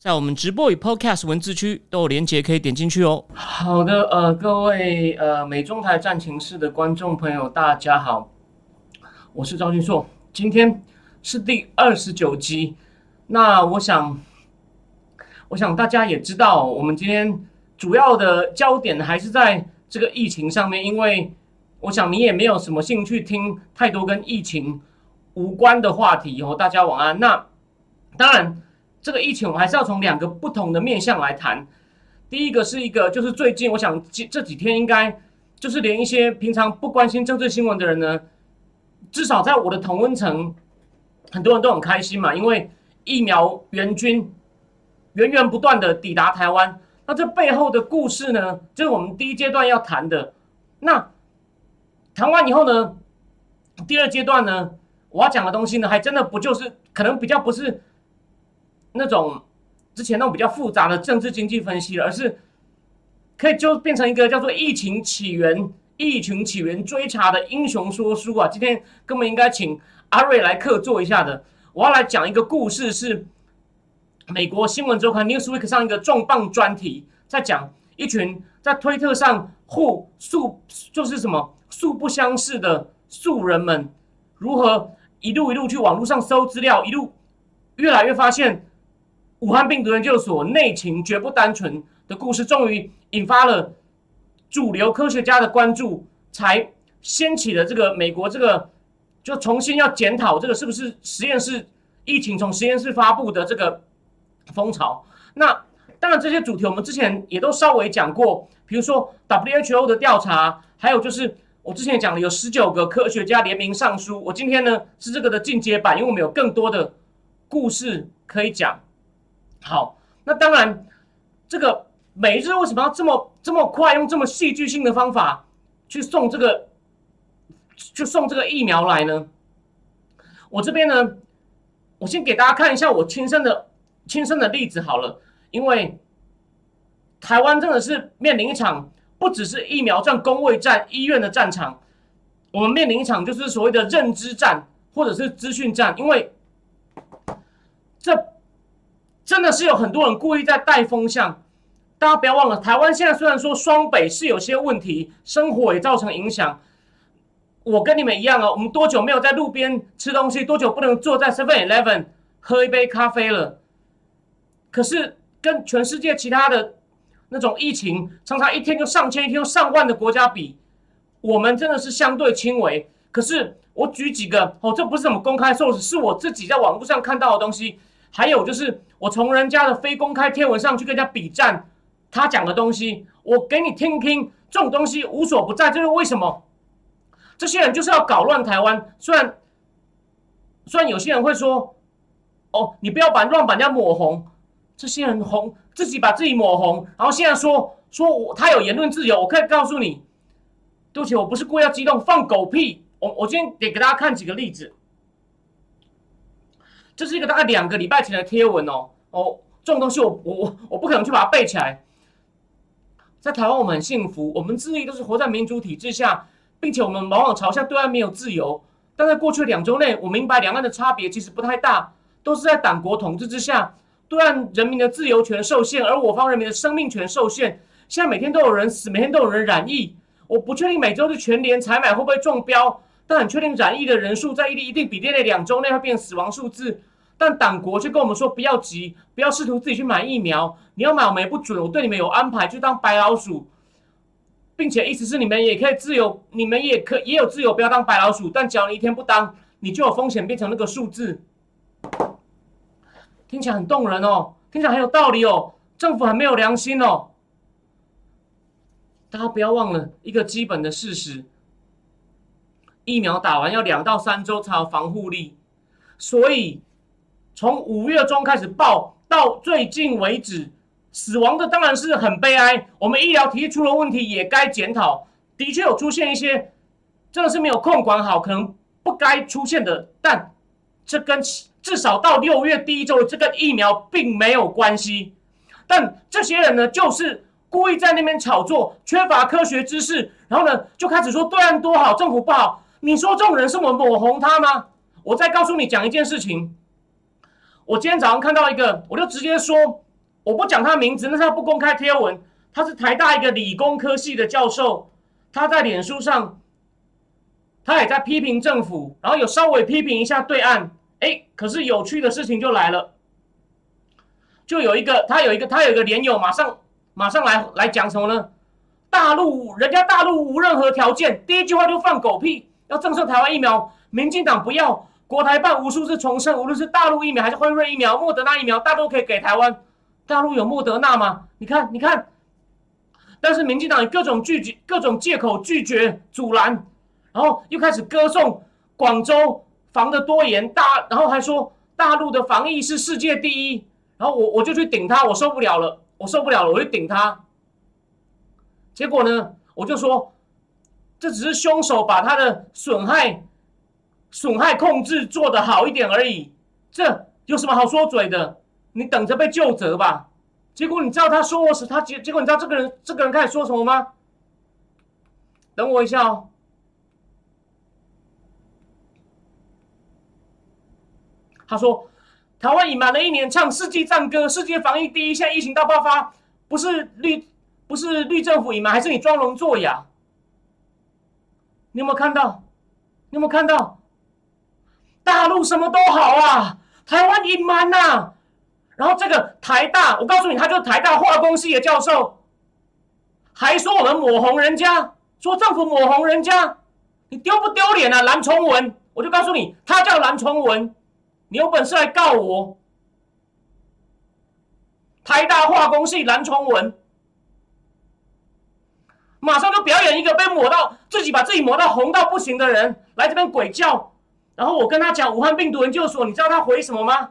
在我们直播与 Podcast 文字区都有连接，可以点进去哦。好的，呃，各位呃美中台战情室的观众朋友，大家好，我是赵俊硕，今天是第二十九集。那我想，我想大家也知道，我们今天主要的焦点还是在这个疫情上面，因为我想你也没有什么兴趣听太多跟疫情无关的话题哦。大家晚安。那当然。这个疫情，我们还是要从两个不同的面向来谈。第一个是一个，就是最近，我想这这几天应该就是连一些平常不关心政治新闻的人呢，至少在我的同温层，很多人都很开心嘛，因为疫苗援军源源不断的抵达台湾。那这背后的故事呢，就是我们第一阶段要谈的。那谈完以后呢，第二阶段呢，我要讲的东西呢，还真的不就是可能比较不是。那种之前那种比较复杂的政治经济分析，而是可以就变成一个叫做疫情起源、疫情起源追查的英雄说书啊！今天根本应该请阿瑞来客座一下的。我要来讲一个故事，是美国新闻周刊 Newsweek 上一个重磅专题，在讲一群在推特上互素就是什么素不相识的素人们，如何一路一路去网络上搜资料，一路越来越发现。武汉病毒研究所内情绝不单纯的故事，终于引发了主流科学家的关注，才掀起了这个美国这个就重新要检讨这个是不是实验室疫情从实验室发布的这个风潮。那当然这些主题我们之前也都稍微讲过，比如说 WHO 的调查，还有就是我之前讲了有十九个科学家联名上书。我今天呢是这个的进阶版，因为我们有更多的故事可以讲。好，那当然，这个每日为什么要这么这么快用这么戏剧性的方法去送这个，去送这个疫苗来呢？我这边呢，我先给大家看一下我亲身的亲身的例子好了，因为台湾真的是面临一场不只是疫苗战、工位战、医院的战场，我们面临一场就是所谓的认知战或者是资讯战，因为这。真的是有很多人故意在带风向，大家不要忘了，台湾现在虽然说双北是有些问题，生活也造成影响。我跟你们一样啊，我们多久没有在路边吃东西？多久不能坐在 Seven Eleven 喝一杯咖啡了？可是跟全世界其他的那种疫情，常常一天就上千、一天就上万的国家比，我们真的是相对轻微。可是我举几个哦，这不是什么公开 source，是我自己在网络上看到的东西。还有就是，我从人家的非公开贴文上去跟人家比战，他讲的东西，我给你听听，这种东西无所不在，这是为什么？这些人就是要搞乱台湾。虽然虽然有些人会说，哦，你不要把乱把人家抹红，这些人红自己把自己抹红，然后现在说说我他有言论自由，我可以告诉你，对不起，我不是故意要激动，放狗屁。我我今天得给大家看几个例子。这是一个大概两个礼拜前的贴文哦哦，这种东西我我我不可能去把它背起来。在台湾我们很幸福，我们自立都是活在民主体制下，并且我们往往嘲笑对岸没有自由。但在过去两周内，我明白两岸的差别其实不太大，都是在党国统治之下，对岸人民的自由权受限，而我方人民的生命权受限。现在每天都有人死，每天都有人染疫。我不确定每周的全联采买会不会中标，但很确定染疫的人数在一一定比例内两周内会变死亡数字。但党国却跟我们说不要急，不要试图自己去买疫苗。你要买我们也不准，我对你们有安排，就当白老鼠，并且意思是你们也可以自由，你们也可也有自由，不要当白老鼠。但只要你一天不当，你就有风险变成那个数字。听起来很动人哦，听起来很有道理哦。政府很没有良心哦。大家不要忘了一个基本的事实：疫苗打完要两到三周才有防护力，所以。从五月中开始报到最近为止，死亡的当然是很悲哀。我们医疗体系出了问题，也该检讨。的确有出现一些真的是没有控管好，可能不该出现的，但这跟至少到六月第一周这个疫苗并没有关系。但这些人呢，就是故意在那边炒作，缺乏科学知识，然后呢就开始说对岸多好，政府不好。你说这种人是我抹红他吗？我再告诉你讲一件事情。我今天早上看到一个，我就直接说，我不讲他名字，那他不公开贴文。他是台大一个理工科系的教授，他在脸书上，他也在批评政府，然后有稍微批评一下对岸。哎，可是有趣的事情就来了，就有一个他有一个他有一个连友，马上马上来来讲什么呢？大陆人家大陆无任何条件，第一句话就放狗屁，要赠送台湾疫苗，民进党不要。国台办无数次重申，无论是大陆疫苗还是辉瑞疫苗、莫德纳疫苗，大都可以给台湾。大陆有莫德纳吗？你看，你看。但是民进党以各种拒绝、各种借口拒绝、阻拦，然后又开始歌颂广州防的多严大，然后还说大陆的防疫是世界第一。然后我我就去顶他，我受不了了，我受不了了，我就顶他。结果呢，我就说，这只是凶手把他的损害。损害控制做得好一点而已，这有什么好说嘴的？你等着被救责吧。结果你知道他说我是他结，结果你知道这个人这个人开始说什么吗？等我一下哦。他说台湾隐瞒了一年，唱世纪战歌，世界防疫第一，现在疫情大爆发，不是绿不是绿政府隐瞒，还是你装聋作哑？你有没有看到？你有没有看到？大陆什么都好啊，台湾隐瞒呐。然后这个台大，我告诉你，他就是台大化工系的教授，还说我们抹红人家，说政府抹红人家，你丢不丢脸啊？蓝崇文，我就告诉你，他叫蓝崇文，你有本事来告我。台大化工系蓝崇文，马上就表演一个被抹到自己把自己抹到红到不行的人来这边鬼叫。然后我跟他讲武汉病毒研究所，你知道他回什么吗？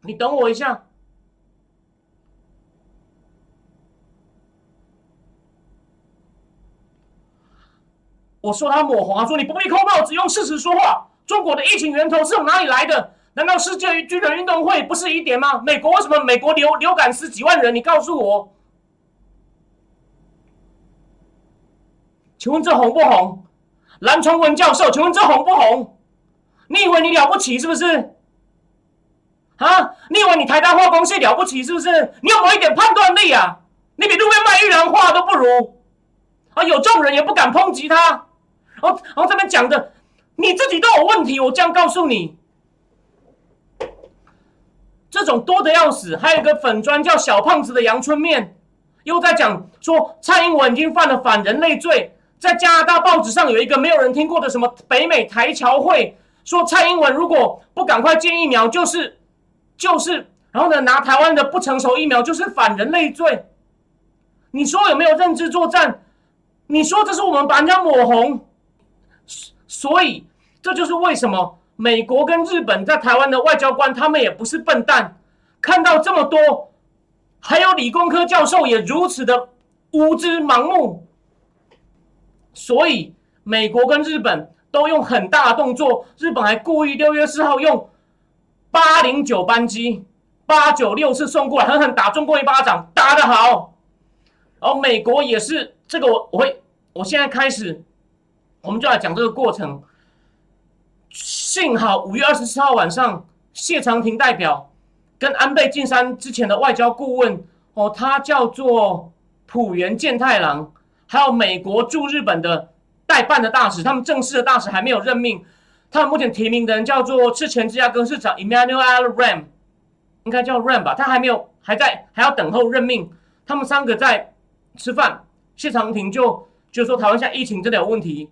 你等我一下。我说他抹红，他说你不必扣帽子，用事实说话。中国的疫情源头是从哪里来的？难道世界军人运动会不是疑点吗？美国为什么美国流流感死几万人？你告诉我，请问这红不红？蓝崇文教授，请问这红不红？你以为你了不起是不是？啊，你以为你台大化工系了不起是不是？你有没有一点判断力啊？你比路边卖玉兰花都不如。啊，有众人也不敢抨击他。然后，然后这边讲的，你自己都有问题。我这样告诉你，这种多的要死。还有一个粉砖叫小胖子的阳春面，又在讲说蔡英文已经犯了反人类罪。在加拿大报纸上有一个没有人听过的什么北美台侨会，说蔡英文如果不赶快建疫苗，就是就是，然后呢拿台湾的不成熟疫苗就是反人类罪。你说有没有认知作战？你说这是我们把人家抹红，所以这就是为什么美国跟日本在台湾的外交官他们也不是笨蛋，看到这么多，还有理工科教授也如此的无知盲目。所以，美国跟日本都用很大的动作。日本还故意六月四号用八零九班机，八九六次送过来，狠狠打中国一巴掌，打得好。然后美国也是这个，我我会，我现在开始，我们就来讲这个过程。幸好五月二十四号晚上，谢长廷代表跟安倍晋三之前的外交顾问，哦，他叫做浦原健太郎。还有美国驻日本的代办的大使，他们正式的大使还没有任命。他们目前提名的人叫做之前芝加哥市长 Emmanuel Ram，应该叫 Ram 吧？他还没有，还在还要等候任命。他们三个在吃饭。谢长廷就就说台湾现在疫情真的有问题，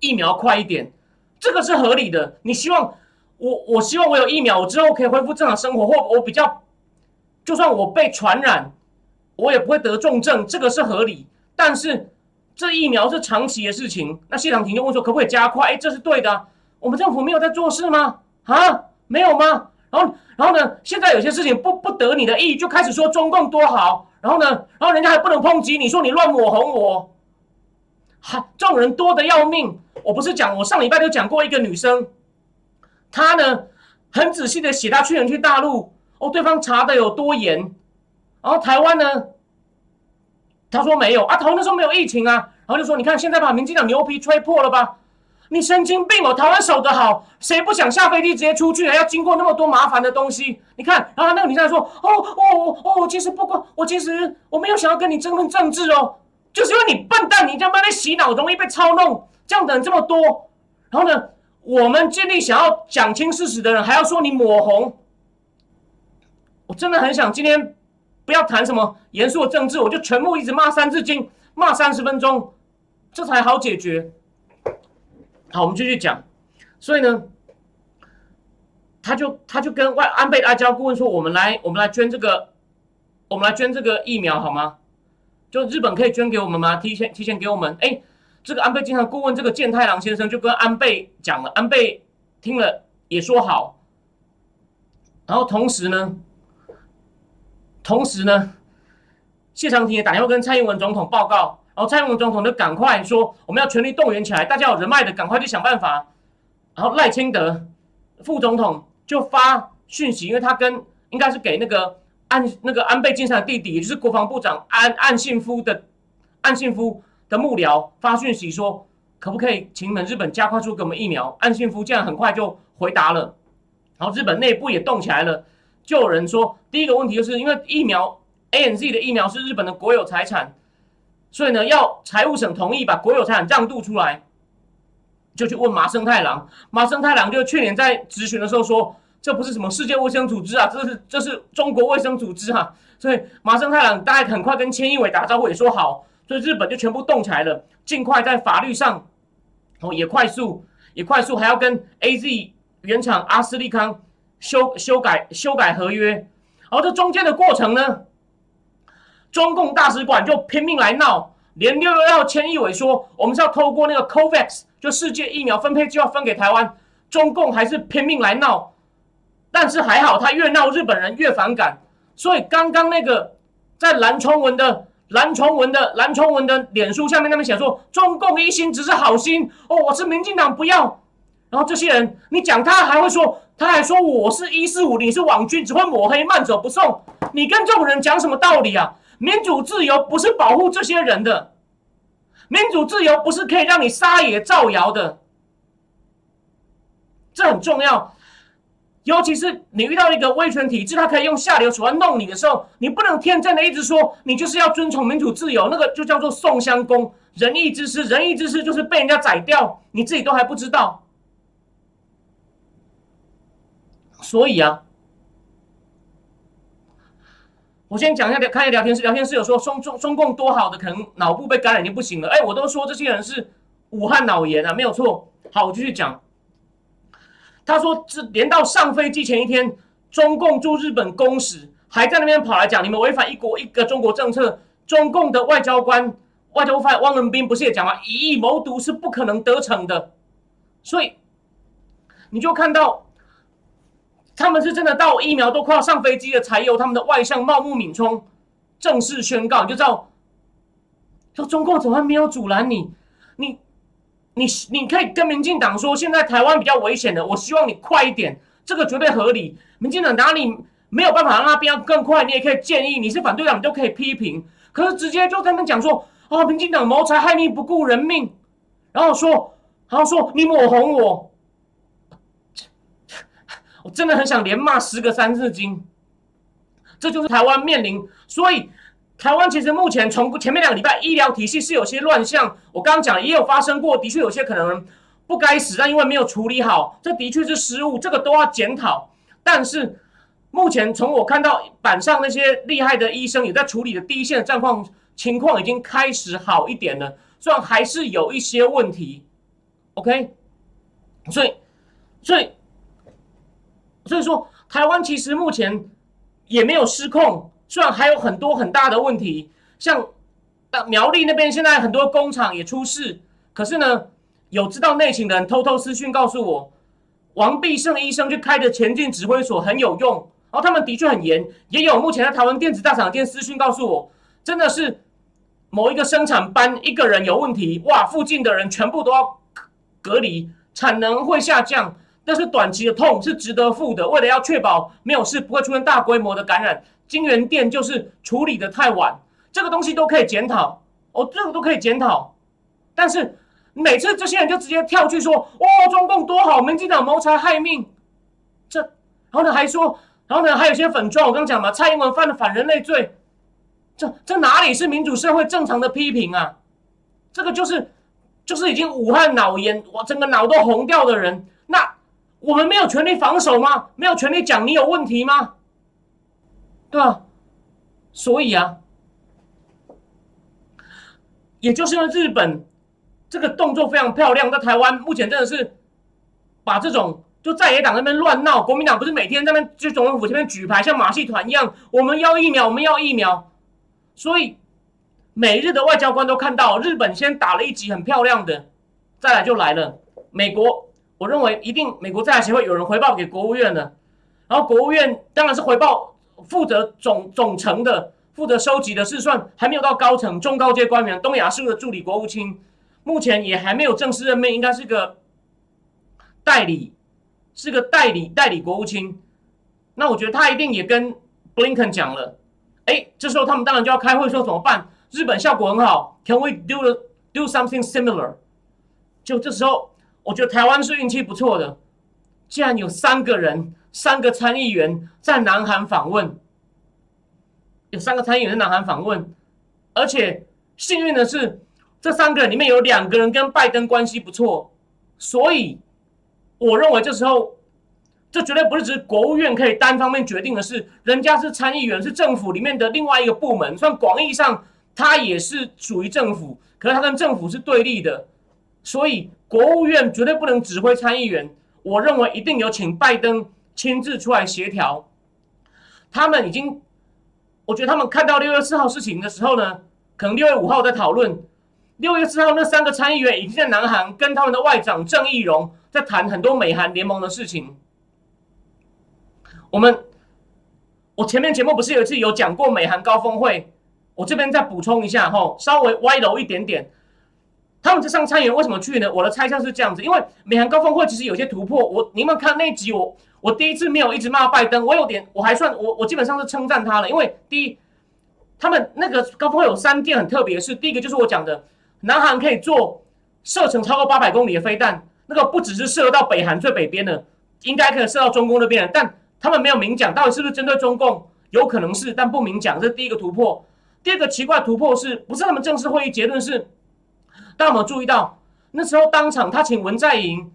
疫苗快一点，这个是合理的。你希望我，我希望我有疫苗，我之后可以恢复正常生活，或我比较，就算我被传染，我也不会得重症，这个是合理。但是这疫苗是长期的事情，那谢长廷就问说可不可以加快？哎，这是对的，我们政府没有在做事吗？啊，没有吗？然后，然后呢？现在有些事情不不得你的意，就开始说中共多好，然后呢？然后人家还不能抨击你说你乱抹红我，还这种人多的要命。我不是讲，我上礼拜就讲过一个女生，她呢很仔细的写她去年去大陆，哦，对方查的有多严，然后台湾呢，他说没有啊，台湾那时候没有疫情啊，然后就说你看现在把民进党牛皮吹破了吧。你神经病哦！台湾守得好，谁不想下飞机直接出去？还要经过那么多麻烦的东西？你看，然后那个女生说：“哦哦哦，其实不过，我其实我没有想要跟你争论政治哦，就是因为你笨蛋，你这样被洗脑，容易被操弄，这样的人这么多。然后呢，我们尽力想要讲清事实的人，还要说你抹红。我真的很想今天不要谈什么严肃的政治，我就全部一直骂三字经，骂三十分钟，这才好解决。”好，我们继续讲。所以呢，他就他就跟外安倍外交顾问说：“我们来，我们来捐这个，我们来捐这个疫苗好吗？就日本可以捐给我们吗？提前提前给我们。”哎，这个安倍经常顾问这个健太郎先生就跟安倍讲了，安倍听了也说好。然后同时呢，同时呢，谢长廷也打电话跟蔡英文总统报告。然后蔡英文总统就赶快说：“我们要全力动员起来，大家有人脉的赶快去想办法。”然后赖清德副总统就发讯息，因为他跟应该是给那个安那个安倍晋三的弟弟，也就是国防部长安安信夫的安信夫的幕僚发讯息说：“可不可以请你们日本加快出给我们疫苗？”安信夫这样很快就回答了。然后日本内部也动起来了，就有人说：“第一个问题就是因为疫苗 A N Z 的疫苗是日本的国有财产。”所以呢，要财务省同意把国有财产让渡出来，就去问麻生太郎。麻生太郎就去年在质询的时候说：“这不是什么世界卫生组织啊，这是这是中国卫生组织啊。”所以麻生太郎大概很快跟千亿伟打招呼，也说好。所以日本就全部动起来了，尽快在法律上哦也快速也快速，还要跟 A Z 原厂阿斯利康修修改修改合约。而这中间的过程呢？中共大使馆就拼命来闹，连六六幺千亿委说我们是要透过那个 COVAX 就世界疫苗分配计划分给台湾，中共还是拼命来闹，但是还好他越闹日本人越反感，所以刚刚那个在蓝崇文的蓝崇文的蓝崇文的脸书下面那边写说中共一心只是好心哦，我是民进党不要，然后这些人你讲他还会说他还说我是一四五你是网军只会抹黑慢走不送，你跟这种人讲什么道理啊？民主自由不是保护这些人的，民主自由不是可以让你撒野造谣的，这很重要。尤其是你遇到一个威权体制，他可以用下流手段弄你的时候，你不能天真的一直说你就是要遵从民主自由，那个就叫做宋襄公仁义之师，仁义之师就是被人家宰掉，你自己都还不知道。所以啊。我先讲一下，看一下聊天室。聊天室有说中中中共多好的，可能脑部被感染已经不行了。哎，我都说这些人是武汉脑炎啊，没有错。好，我继续讲。他说，这连到上飞机前一天，中共驻日本公使还在那边跑来讲，你们违反一国一个中国政策。中共的外交官、外交部发汪文斌不是也讲吗？以意谋独是不可能得逞的。所以你就看到。他们是真的到疫苗都快要上飞机了，才由他们的外相茂木敏充正式宣告，你就知道，说中共怎么没有阻拦你？你、你、你可以跟民进党说，现在台湾比较危险的，我希望你快一点，这个绝对合理。民进党哪里没有办法让他变更快？你也可以建议，你是反对党，你都可以批评。可是直接就在那讲说，啊，民进党谋财害命，不顾人命，然后说，然后说你抹红我。我真的很想连骂十个三字经，这就是台湾面临。所以，台湾其实目前从前面两个礼拜医疗体系是有些乱象。我刚刚讲也有发生过，的确有些可能不该死，但因为没有处理好，这的确是失误，这个都要检讨。但是目前从我看到板上那些厉害的医生也在处理的第一线的状况情况已经开始好一点了，虽然还是有一些问题。OK，所以，所以。所以说，台湾其实目前也没有失控，虽然还有很多很大的问题，像苗栗那边现在很多工厂也出事，可是呢，有知道内情的人偷偷私讯告诉我，王必胜医生去开的前进指挥所很有用，然后他们的确很严，也有目前在台湾电子大厂店私讯告诉我，真的是某一个生产班一个人有问题，哇，附近的人全部都要隔离，产能会下降，但是短期的痛是值得付的。为了要确保没有事，不会出现大规模的感染，金源店就是处理的太晚，这个东西都可以检讨，哦，这个都可以检讨。但是每次这些人就直接跳去说，哇，中共多好，民进党谋财害命，这，然后呢还说，然后呢还有些粉状，我刚讲嘛，蔡英文犯了反人类罪。这这哪里是民主社会正常的批评啊？这个就是就是已经武汉脑炎，我整个脑都红掉的人。我们没有权利防守吗？没有权利讲你有问题吗？对吧？所以啊，也就是因为日本这个动作非常漂亮，在台湾目前真的是把这种就在野党那边乱闹，国民党不是每天在那边就总统府前面举牌，像马戏团一样，我们要疫苗，我们要疫苗。所以，每日的外交官都看到，日本先打了一集很漂亮的，再来就来了。美国，我认为一定美国在台协会有人回报给国务院的，然后国务院当然是回报负责总总成的，负责收集的试算，还没有到高层中高阶官员，东亚事务的助理国务卿，目前也还没有正式任命，应该是个代理，是个代理代理国务卿。那我觉得他一定也跟布林肯讲了。哎，这时候他们当然就要开会说怎么办？日本效果很好，Can we do do something similar？就这时候，我觉得台湾是运气不错的，竟然有三个人，三个参议员在南韩访问，有三个参议员在南韩访问，而且幸运的是，这三个人里面有两个人跟拜登关系不错，所以我认为这时候。这绝对不是指国务院可以单方面决定的事，人家是参议员，是政府里面的另外一个部门，算广义上，他也是属于政府，可是他跟政府是对立的，所以国务院绝对不能指挥参议员。我认为一定有请拜登亲自出来协调。他们已经，我觉得他们看到六月四号事情的时候呢，可能六月五号在讨论，六月四号那三个参议员已经在南韩跟他们的外长郑义荣在谈很多美韩联盟的事情。我们，我前面节目不是有一次有讲过美韩高峰会，我这边再补充一下哈，稍微歪楼一点点。他们这上参议员为什么去呢？我的猜测是这样子，因为美韩高峰会其实有些突破。我你们看那集，我我第一次没有一直骂拜登，我有点我还算我我基本上是称赞他了，因为第一，他们那个高峰会有三件很特别的事，第一个就是我讲的，南韩可以做射程超过八百公里的飞弹，那个不只是射到北韩最北边的，应该可以射到中共那边的，但。他们没有明讲到底是不是针对中共，有可能是，但不明讲。这是第一个突破。第二个奇怪突破是不是他们正式会议结论是？大家有没有注意到那时候当场他请文在寅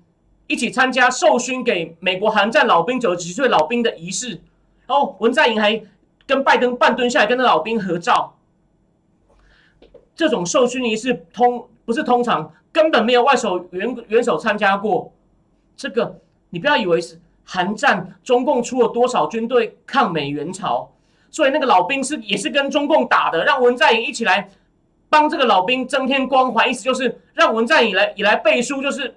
一起参加授勋给美国韩战老兵九十几岁老兵的仪式，然后文在寅还跟拜登半蹲下来跟那老兵合照。这种授勋仪式通不是通常根本没有外手元元首参加过。这个你不要以为是。韩战，中共出了多少军队抗美援朝？所以那个老兵是也是跟中共打的，让文在寅一起来帮这个老兵增添光环，意思就是让文在寅来以来背书，就是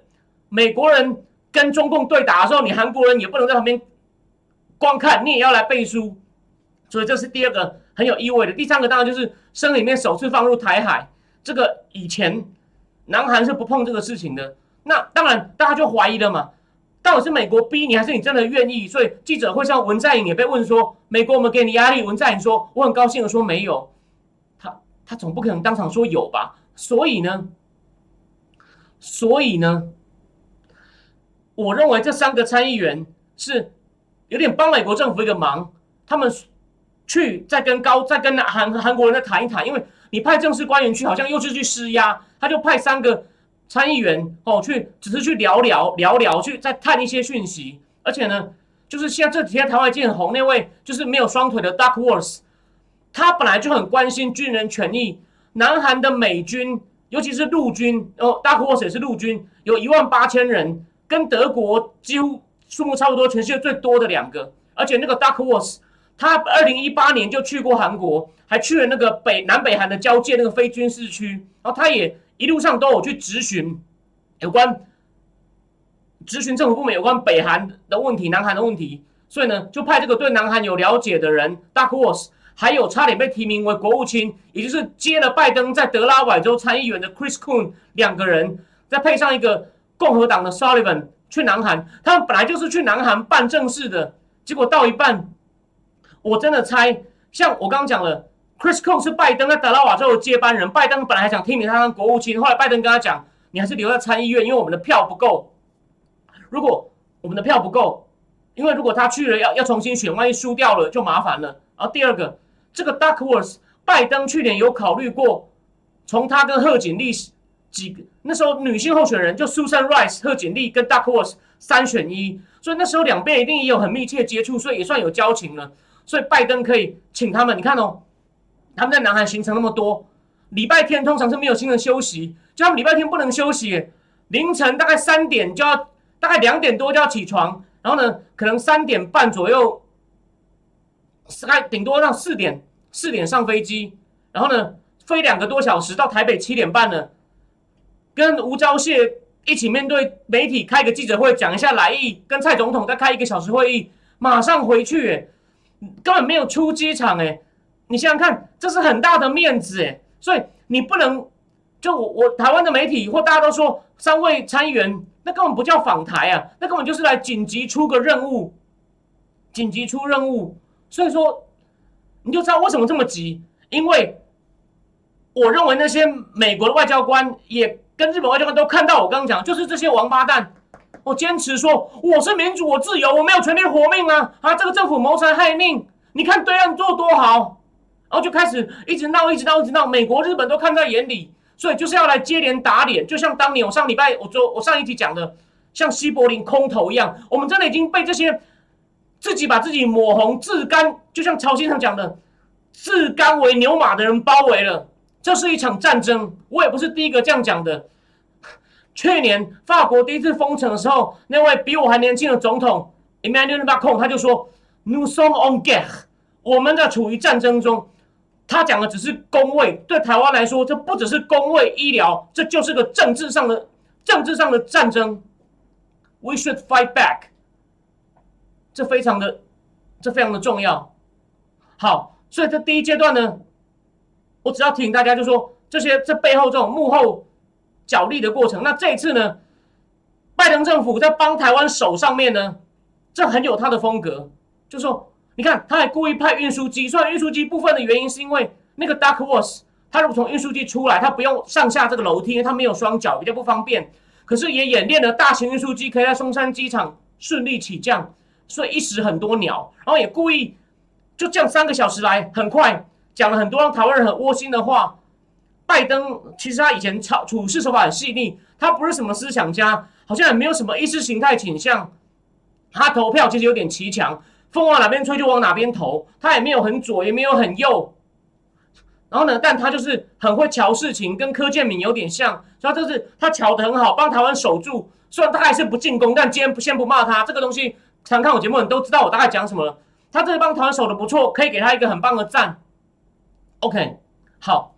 美国人跟中共对打的时候，你韩国人也不能在旁边光看，你也要来背书。所以这是第二个很有意味的。第三个当然就是生里面首次放入台海，这个以前南韩是不碰这个事情的。那当然大家就怀疑了嘛。到底是美国逼你，还是你真的愿意？所以记者会上，文在寅也被问说：“美国我们给你压力？”文在寅说：“我很高兴的说没有。”他总不可能当场说有吧？所以呢，所以呢，我认为这三个参议员是有点帮美国政府一个忙，他们去再跟高再跟韩韩国人再谈一谈，因为你派正式官员去，好像又是去施压，他就派三个。参议员哦，去只是去聊聊聊聊，去再探一些讯息。而且呢，就是现在这几天台湾已经很红那位，就是没有双腿的 Duckworth，他本来就很关心军人权益。南韩的美军，尤其是陆军哦，Duckworth 也是陆军，有一万八千人，跟德国几乎数目差不多，全世界最多的两个。而且那个 Duckworth，他二零一八年就去过韩国，还去了那个北南北韩的交界那个非军事区，然后他也。一路上都有去质询有关质询政府部门有关北韩的问题、南韩的问题，所以呢，就派这个对南韩有了解的人，Duckworth，还有差点被提名为国务卿，也就是接了拜登在德拉瓦州参议员的 Chris Coon 两个人，再配上一个共和党的 Sullivan 去南韩，他们本来就是去南韩办正事的，结果到一半，我真的猜，像我刚刚讲了，Chris Coon 是拜登在德拉瓦州的接班人，拜登本来还想提名他当国务卿，后来拜登跟他讲，你还是留在参议院，因为我们的票不够，如果我们的票不够。因为如果他去了，要要重新选，万一输掉了就麻烦了。然后第二个，这个 Duckworth，拜登去年有考虑过，从他跟贺锦丽几个那时候女性候选人就 Susan Rice、贺锦丽跟 Duckworth 三选一，所以那时候两边一定也有很密切接触，所以也算有交情了。所以拜登可以请他们，你看哦，他们在南韩行程那么多，礼拜天通常是没有新人休息，就他们礼拜天不能休息，凌晨大概三点就要，大概两点多就要起床。然后呢，可能三点半左右，概顶多让四点四点上飞机，然后呢，飞两个多小时到台北七点半呢，跟吴钊燮一起面对媒体开个记者会，讲一下来意，跟蔡总统再开一个小时会议，马上回去，根本没有出机场哎，你想想看，这是很大的面子哎，所以你不能就我我台湾的媒体或大家都说三位参议员。那根本不叫访台啊，那根本就是来紧急出个任务，紧急出任务。所以说，你就知道为什么这么急，因为我认为那些美国的外交官也跟日本外交官都看到我刚刚讲，就是这些王八蛋，我坚持说我是民主，我自由，我没有权利活命啊！啊，这个政府谋财害命，你看对岸做多好，然后就开始一直闹，一直闹，一直闹，美国、日本都看在眼里。所以就是要来接连打脸，就像当年我上礼拜我做我上一集讲的，像西柏林空投一样，我们真的已经被这些自己把自己抹红、自甘，就像曹先生讲的，自甘为牛马的人包围了。这是一场战争，我也不是第一个这样讲的。去年法国第一次封城的时候，那位比我还年轻的总统 Emmanuel Macron 他就说：“Nous sommes en guerre，我们在处于战争中。”他讲的只是工位，对台湾来说，这不只是工位医疗，这就是个政治上的政治上的战争。We should fight back，这非常的这非常的重要。好，所以这第一阶段呢，我只要提醒大家，就说这些这背后这种幕后角力的过程。那这一次呢，拜登政府在帮台湾手上面呢，这很有他的风格，就说。你看，他还故意派运输机。虽然运输机部分的原因是因为那个 Duckworth，他如果从运输机出来，他不用上下这个楼梯，他没有双脚，比较不方便。可是也演练了大型运输机可以在松山机场顺利起降，所以一时很多鸟。然后也故意就这样三个小时来，很快讲了很多让台湾人很窝心的话。拜登其实他以前处处事手法很细腻，他不是什么思想家，好像也没有什么意识形态倾向。他投票其实有点奇强。风往哪边吹就往哪边投，他也没有很左，也没有很右，然后呢，但他就是很会瞧事情，跟柯建敏有点像，所以就是他瞧得很好，帮台湾守住。虽然他还是不进攻，但今天不先不骂他，这个东西常看我节目，你都知道我大概讲什么。他这帮团守的不错，可以给他一个很棒的赞。OK，好，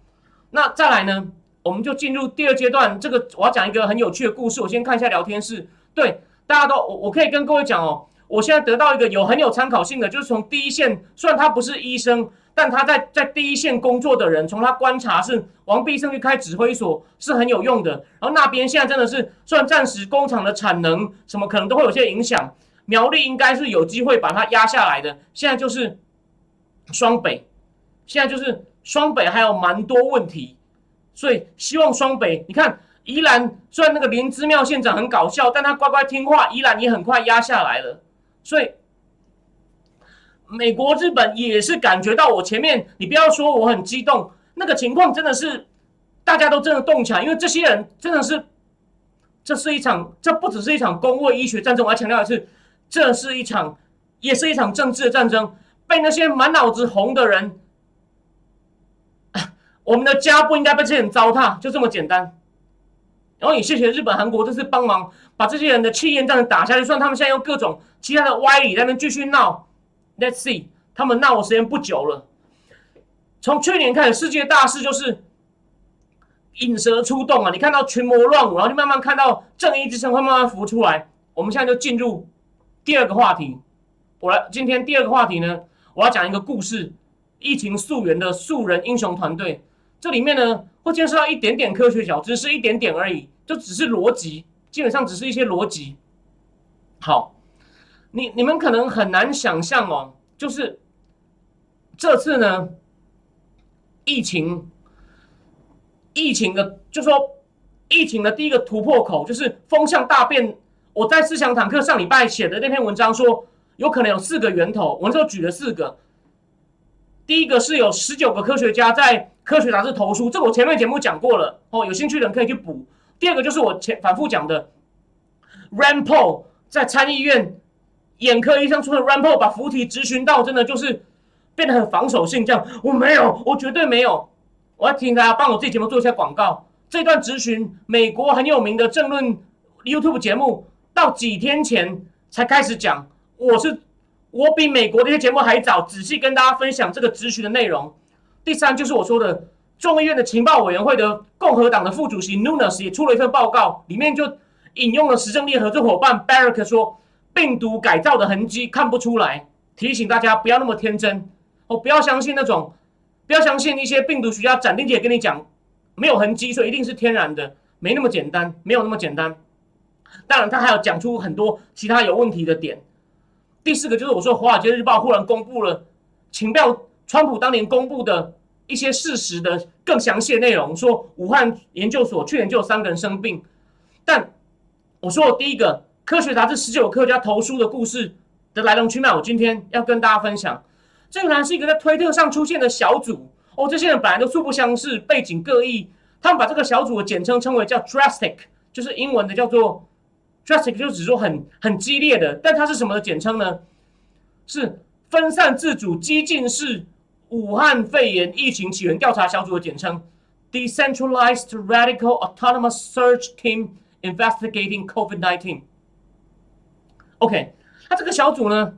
那再来呢，我们就进入第二阶段。这个我要讲一个很有趣的故事。我先看一下聊天室，对，大家都我我可以跟各位讲哦。我现在得到一个有很有参考性的，就是从第一线，虽然他不是医生，但他在在第一线工作的人，从他观察是王必胜去开指挥所是很有用的。然后那边现在真的是，虽然暂时工厂的产能什么可能都会有些影响，苗栗应该是有机会把它压下来的。现在就是双北，现在就是双北还有蛮多问题，所以希望双北，你看宜兰虽然那个林之妙县长很搞笑，但他乖乖听话，宜兰也很快压下来了。所以，美国、日本也是感觉到我前面，你不要说我很激动，那个情况真的是大家都真的动起来，因为这些人真的是，这是一场，这不只是一场公卫医学战争，我要强调一次，这是一场，也是一场政治的战争。被那些满脑子红的人，我们的家不应该被这些人糟蹋，就这么简单。然后也谢谢日本、韩国这次帮忙把这些人的气焰战打下去，算他们现在用各种其他的歪理在那继续闹。Let's see，他们闹的时间不久了。从去年开始，世界大事就是引蛇出洞啊！你看到群魔乱舞，然后就慢慢看到正义之声会慢慢浮出来。我们现在就进入第二个话题。我来，今天第二个话题呢，我要讲一个故事。疫情溯源的素人英雄团队。这里面呢，会牵涉到一点点科学小知识，一点点而已，就只是逻辑，基本上只是一些逻辑。好，你你们可能很难想象哦，就是这次呢，疫情，疫情的，就说疫情的第一个突破口就是风向大变。我在思想坦克上礼拜写的那篇文章说，有可能有四个源头，我那时候举了四个。第一个是有十九个科学家在科学杂志投书，这我前面节目讲过了哦，有兴趣的人可以去补。第二个就是我前反复讲的，Rand Paul 在参议院眼科医生出的 Rand Paul 把福提咨询到真的就是变得很防守性，这样我没有，我绝对没有。我要请大家帮我自己节目做一下广告。这段咨询，美国很有名的政论 YouTube 节目，到几天前才开始讲，我是。我比美国这些节目还早，仔细跟大家分享这个咨询的内容。第三就是我说的众议院的情报委员会的共和党的副主席 Nunes 也出了一份报告，里面就引用了时政力合作伙伴 Barrack 说，病毒改造的痕迹看不出来，提醒大家不要那么天真哦，不要相信那种，不要相信一些病毒学家斩钉截铁跟你讲没有痕迹，所以一定是天然的，没那么简单，没有那么简单。当然，他还有讲出很多其他有问题的点。第四个就是我说，《华尔街日报》忽然公布了情报，川普当年公布的一些事实的更详细的内容，说武汉研究所去年就有三个人生病。但我说我第一个科学杂志十九科学家投书的故事的来龙去脉，我今天要跟大家分享。这个然是一个在推特上出现的小组哦，这些人本来都素不相识，背景各异，他们把这个小组的简称称为叫 “drastic”，就是英文的叫做。Drastic 就只说很很激烈的，但它是什么的简称呢？是分散自主激进式武汉肺炎疫情起源调查小组的简称，Decentralized Radical Autonomous Search Team Investigating COVID-19。OK，那这个小组呢，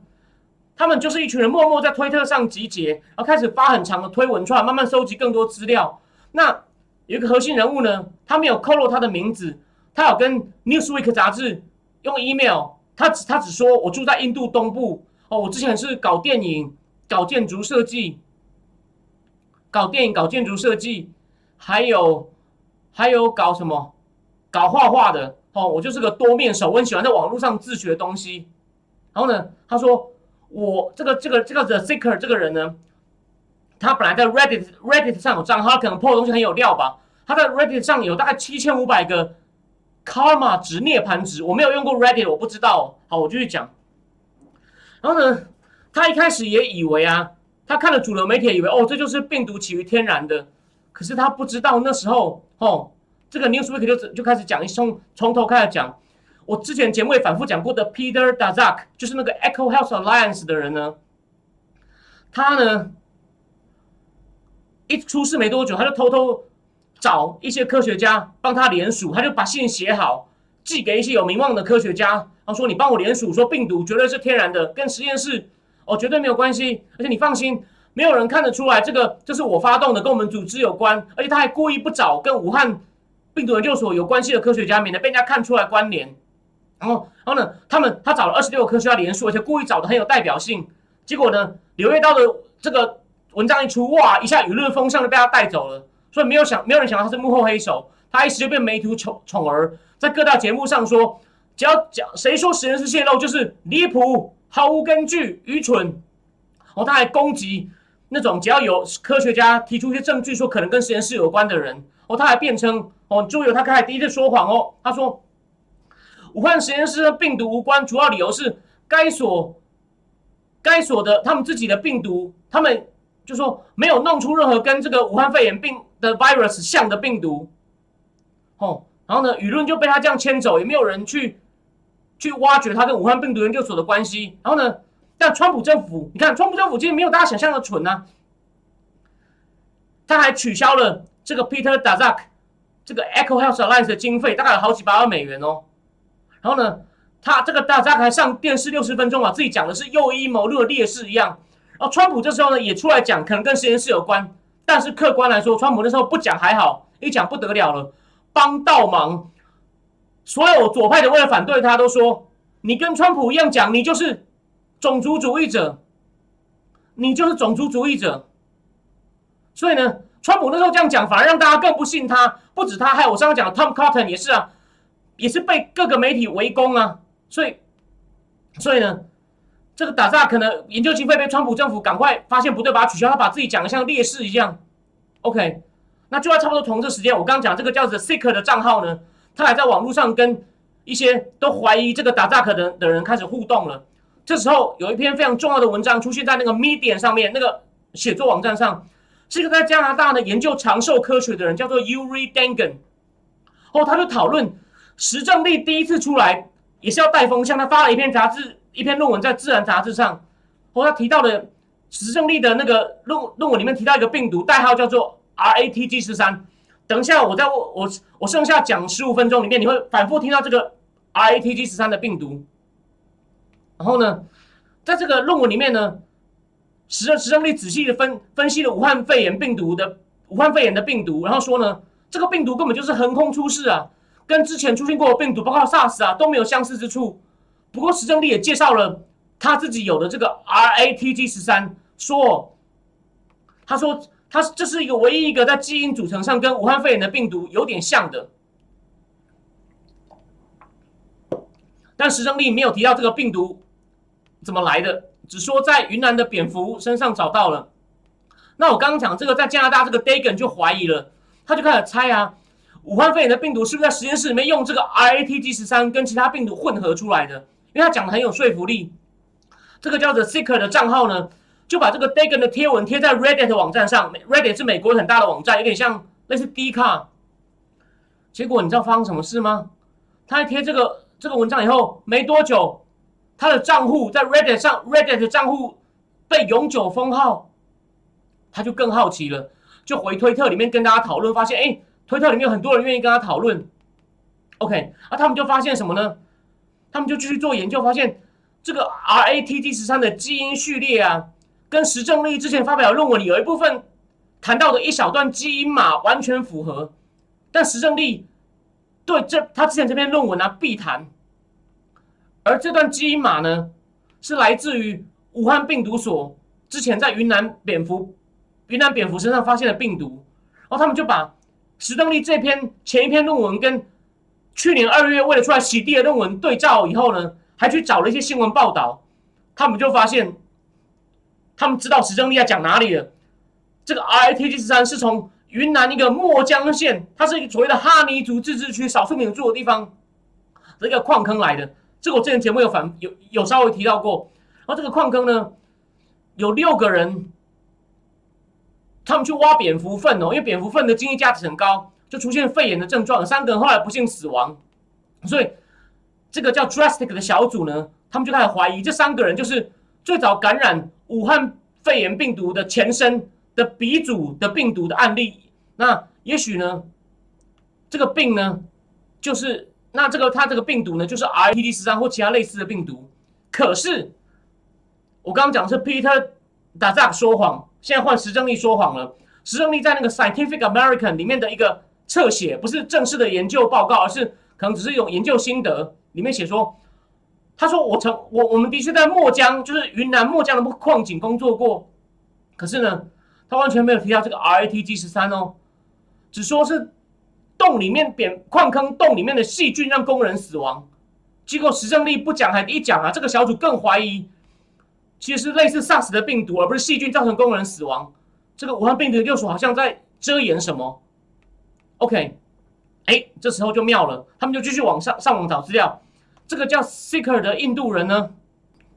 他们就是一群人默默在推特上集结，然后开始发很长的推文串，慢慢收集更多资料。那有一个核心人物呢，他没有透露他的名字。他有跟 Newsweek 杂志用 email，他只他只说我住在印度东部哦，我之前是搞电影、搞建筑设计、搞电影、搞建筑设计，还有还有搞什么搞画画的哦，我就是个多面手，我很喜欢在网络上自学东西。然后呢，他说我这个这个这个 The Seeker 这个人呢，他本来在 Reddit Reddit 上有账号，可能破东西很有料吧。他在 Reddit 上有大概七千五百个。Karma 值、涅槃值，我没有用过 Reddit，我不知道。好，我继续讲。然后呢，他一开始也以为啊，他看了主流媒体，以为哦，这就是病毒起于天然的。可是他不知道那时候，哦，这个 Newsweek 就就开始讲一从从头开始讲。我之前节目也反复讲过的 Peter Dazak，就是那个 Echo Health Alliance 的人呢，他呢一出事没多久，他就偷偷。找一些科学家帮他联署，他就把信写好，寄给一些有名望的科学家，然后说：“你帮我联署，说病毒绝对是天然的，跟实验室哦绝对没有关系，而且你放心，没有人看得出来这个这是我发动的，跟我们组织有关。而且他还故意不找跟武汉病毒研究所有关系的科学家，免得被人家看出来关联。然后，然后呢，他们他找了二十六个科学家联署，而且故意找的很有代表性。结果呢，柳叶刀的这个文章一出，哇，一下舆论风向就被他带走了。”所以没有想，没有人想到他是幕后黑手，他一时就变媒体宠宠儿，在各大节目上说，只要讲谁说实验室泄露就是离谱、毫无根据、愚蠢。哦，他还攻击那种只要有科学家提出一些证据说可能跟实验室有关的人。哦，他还辩称，哦，就有他开始第一次说谎哦。他说，武汉实验室和病毒无关，主要理由是该所该所的他们自己的病毒，他们就说没有弄出任何跟这个武汉肺炎病。的 virus 像的病毒，哦，然后呢，舆论就被他这样牵走，也没有人去去挖掘他跟武汉病毒研究所的关系。然后呢，但川普政府，你看，川普政府其实没有大家想象的蠢啊，他还取消了这个 Peter Dazak 这个 Echo Health Alliance 的经费，大概有好几百万美元哦。然后呢，他这个 Dazak 还上电视六十分钟啊，自己讲的是又阴谋论烈士一样。然后川普这时候呢，也出来讲，可能跟实验室有关。但是客观来说，川普那时候不讲还好，一讲不得了了，帮倒忙。所有左派的为了反对他，都说你跟川普一样讲，你就是种族主义者，你就是种族主义者。所以呢，川普那时候这样讲，反而让大家更不信他。不止他，还有我刚刚讲的 Tom Cotton 也是啊，也是被各个媒体围攻啊。所以，所以呢，这个打炸可能研究经费被川普政府赶快发现不对，把它取消。他把自己讲的像烈士一样。OK，那就在差不多同这时间，我刚刚讲这个叫做 Seeker 的账号呢，他还在网络上跟一些都怀疑这个打炸可能的人开始互动了。这时候有一篇非常重要的文章出现在那个 Medium 上面，那个写作网站上，是一个在加拿大呢研究长寿科学的人，叫做 Uri Dangan。哦，他就讨论石正丽第一次出来也是要带风向，他发了一篇杂志一篇论文在《自然》杂志上，哦，他提到的石正丽的那个论论文里面提到一个病毒代号叫做 RATG 十三。等一下，我在我我我剩下讲十五分钟里面，你会反复听到这个 RATG 十三的病毒。然后呢，在这个论文里面呢，石石正丽仔细的分分析了武汉肺炎病毒的武汉肺炎的病毒，然后说呢，这个病毒根本就是横空出世啊，跟之前出现过的病毒，包括 SARS 啊，都没有相似之处。不过石正丽也介绍了他自己有的这个 RATG 十三，说，他说他这是一个唯一一个在基因组成上跟武汉肺炎的病毒有点像的。但石正丽没有提到这个病毒。怎么来的？只说在云南的蝙蝠身上找到了。那我刚刚讲这个，在加拿大这个 Dagan 就怀疑了，他就开始猜啊，武汉肺炎的病毒是不是在实验室里面用这个 RATG 十三跟其他病毒混合出来的？因为他讲的很有说服力。这个叫做 Seeker 的账号呢，就把这个 Dagan 的贴文贴在 Reddit 网站上。Reddit 是美国很大的网站，有点像类似 d 卡。结果你知道发生什么事吗？他贴这个这个文章以后没多久。他的账户在 Reddit 上，Reddit 的账户被永久封号，他就更好奇了，就回推特里面跟大家讨论，发现哎，推特里面有很多人愿意跟他讨论。OK，啊，他们就发现什么呢？他们就继续做研究，发现这个 RATG 十三的基因序列啊，跟石正丽之前发表的论文里有一部分谈到的一小段基因码完全符合，但石正丽对这他之前这篇论文啊避谈。而这段基因码呢，是来自于武汉病毒所之前在云南蝙蝠、云南蝙蝠身上发现的病毒，然后他们就把石正丽这篇前一篇论文跟去年二月为了出来洗地的论文对照以后呢，还去找了一些新闻报道，他们就发现，他们知道石正丽在讲哪里了。这个 R T G 十三是从云南一个墨江县，它是一个所谓的哈尼族自治区少数民族的地方这个矿坑来的。这个我之前节目有反有有稍微提到过，然后这个矿坑呢，有六个人，他们去挖蝙蝠粪哦，因为蝙蝠粪的经济价值很高，就出现肺炎的症状，三个人后来不幸死亡，所以这个叫 drastic 的小组呢，他们就开始怀疑这三个人就是最早感染武汉肺炎病毒的前身的鼻祖的病毒的案例，那也许呢，这个病呢，就是。那这个他这个病毒呢，就是 R T D 十三或其他类似的病毒。可是我刚刚讲是 Peter Dazak 说谎，现在换石正丽说谎了。石正丽在那个 Scientific American 里面的一个侧写，不是正式的研究报告，而是可能只是一种研究心得。里面写说，他说我曾我我们的确在墨江，就是云南墨江的矿井工作过。可是呢，他完全没有提到这个 R A T G 十三哦，只说是。洞里面扁矿坑洞里面的细菌让工人死亡，结果石正丽不讲还一讲啊，这个小组更怀疑，其实是类似 SARS 的病毒，而不是细菌造成工人死亡。这个武汉病毒研究所好像在遮掩什么。OK，哎，这时候就妙了，他们就继续往上上网找资料。这个叫 Seeker 的印度人呢，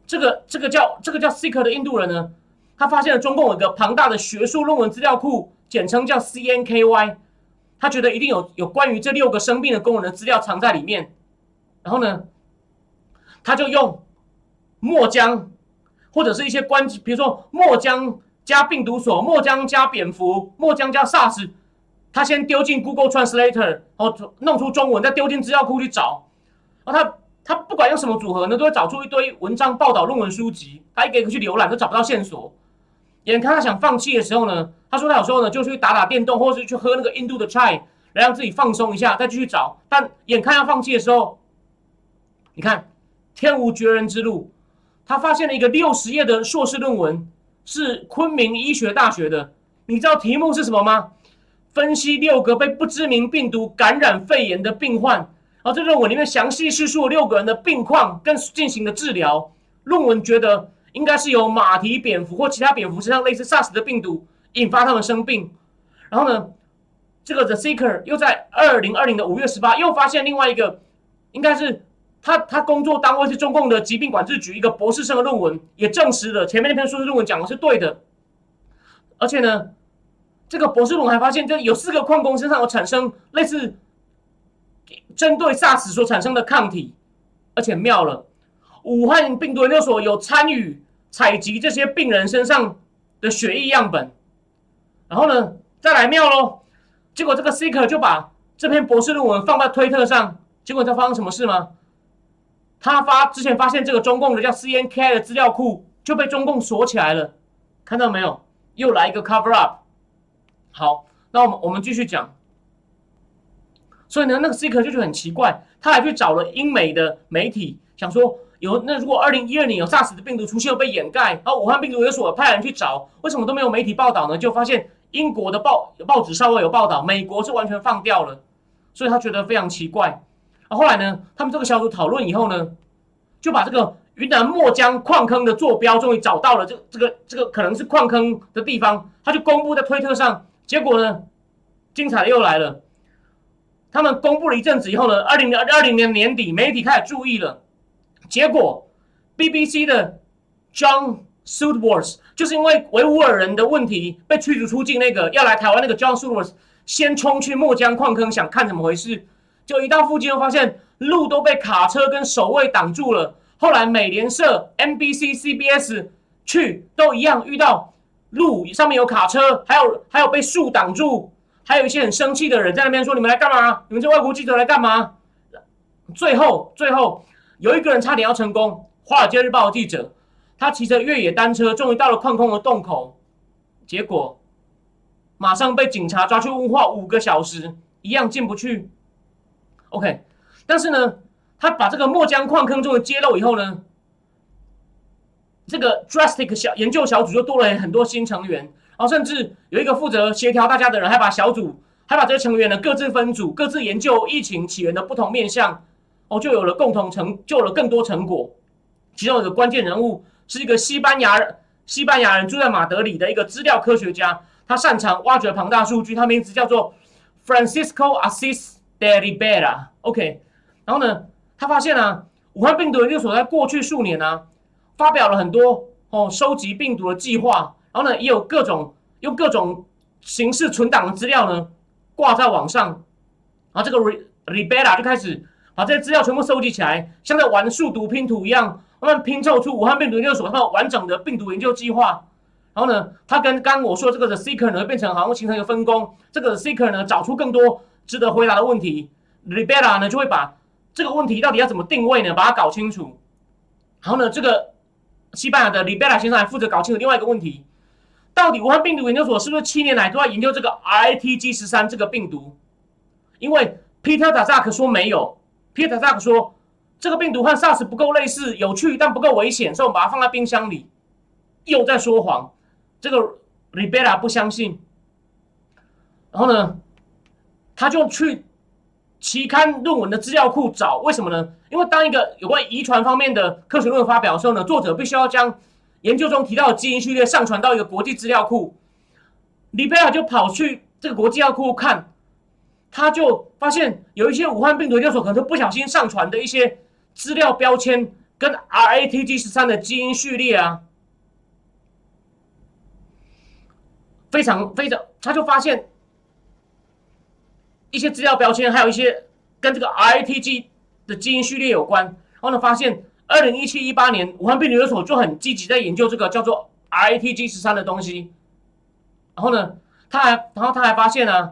这个这个叫这个叫 Seeker 的印度人呢，他发现了中共有一个庞大的学术论文资料库，简称叫 CNKY。他觉得一定有有关于这六个生病的工人的资料藏在里面，然后呢，他就用墨江或者是一些关，比如说墨江加病毒所、墨江加蝙蝠、墨江加 SARS，他先丢进 Google Translator，然后弄出中文，再丢进资料库去找，然后他他不管用什么组合呢，都会找出一堆文章、报道、论文、书籍，他一个一个去浏览都找不到线索。眼看他想放弃的时候呢，他说他有时候呢就去打打电动，或者是去喝那个印度的 chai 来让自己放松一下，再继续找。但眼看要放弃的时候，你看天无绝人之路，他发现了一个六十页的硕士论文，是昆明医学大学的。你知道题目是什么吗？分析六个被不知名病毒感染肺炎的病患，然后这论文里面详细叙述六个人的病况跟进行的治疗。论文觉得应该是由马蹄蝙蝠或其他蝙蝠身上类似 SARS 的病毒引发他们生病。然后呢，这个 The Seeker 又在二零二零的五月十八又发现另外一个，应该是他他工作单位是中共的疾病管制局一个博士生的论文，也证实了前面那篇硕士论文讲的是对的。而且呢。这个博士论文还发现，这有四个矿工身上有产生类似针对 SARS 所产生的抗体，而且妙了，武汉病毒研究所有参与采集这些病人身上的血液样本，然后呢，再来妙喽，结果这个 Seeker 就把这篇博士论文放在推特上，结果他发生什么事吗？他发之前发现这个中共的叫 CNK 的资料库就被中共锁起来了，看到没有？又来一个 cover up。好，那我们我们继续讲。所以呢，那个 Seeker 就觉得很奇怪，他还去找了英美的媒体，想说有那如果二零一二年有 SARS 的病毒出现被掩盖，然后武汉病毒有所派人去找，为什么都没有媒体报道呢？就发现英国的报报纸稍微有报道，美国是完全放掉了，所以他觉得非常奇怪。啊，后来呢，他们这个小组讨论以后呢，就把这个云南墨江矿坑的坐标终于找到了，这这个这个可能是矿坑的地方，他就公布在推特上。结果呢，精彩的又来了。他们公布了一阵子以后呢，二零二零年年底，媒体开始注意了。结果，BBC 的 John Sudworth 就是因为维吾尔人的问题被驱逐出境，那个要来台湾那个 John Sudworth 先冲去墨江矿坑，想看怎么回事。就一到附近，又发现路都被卡车跟守卫挡住了。后来美联社、NBC、CBS 去都一样遇到。路上面有卡车，还有还有被树挡住，还有一些很生气的人在那边说：“你们来干嘛？你们这外国记者来干嘛？”最后最后有一个人差点要成功，《华尔街日报》的记者，他骑着越野单车，终于到了矿空的洞口，结果马上被警察抓去问话五个小时，一样进不去。OK，但是呢，他把这个墨江矿坑中的揭露以后呢？这个 drastic 小研究小组就多了很多新成员，然后甚至有一个负责协调大家的人，还把小组还把这些成员呢各自分组，各自研究疫情起源的不同面向，哦，就有了共同成就了更多成果。其中有个关键人物是一个西班牙西班牙人住在马德里的一个资料科学家，他擅长挖掘庞大数据，他名字叫做 Francisco Assis de Ribera。OK，然后呢，他发现啊，武汉病毒研究所在过去数年呢。发表了很多哦，收集病毒的计划，然后呢，也有各种用各种形式存档的资料呢，挂在网上，然后这个 Rebella 就开始把这些资料全部收集起来，像在玩数独拼图一样，慢慢拼凑出武汉病毒研究所它完整的病毒研究计划。然后呢，他跟刚我说这个的 Seeker 呢，变成好像形成一个分工，这个 Seeker 呢，找出更多值得回答的问题，Rebella 呢，就会把这个问题到底要怎么定位呢，把它搞清楚。然后呢，这个。西班牙的里贝拉先生还负责搞清楚另外一个问题：到底武汉病毒研究所是不是七年来都在研究这个 I T G 十三这个病毒？因为 Peter Daszak 说没有，Peter Daszak 说这个病毒和 SARS 不够类似，有趣但不够危险，所以我们把它放在冰箱里。又在说谎，这个里贝拉不相信。然后呢，他就去。期刊论文的资料库找为什么呢？因为当一个有关遗传方面的科学论文发表的时候呢，作者必须要将研究中提到的基因序列上传到一个国际资料库。李贝尔就跑去这个国际资料库看，他就发现有一些武汉病毒研究所可能不小心上传的一些资料标签跟 RATG 十三的基因序列啊，非常非常，他就发现。一些资料标签，还有一些跟这个 RITG 的基因序列有关。然后呢，发现二零一七一八年武汉病毒研究所就很积极在研究这个叫做 RITG 十三的东西。然后呢，他还，然后他还发现呢，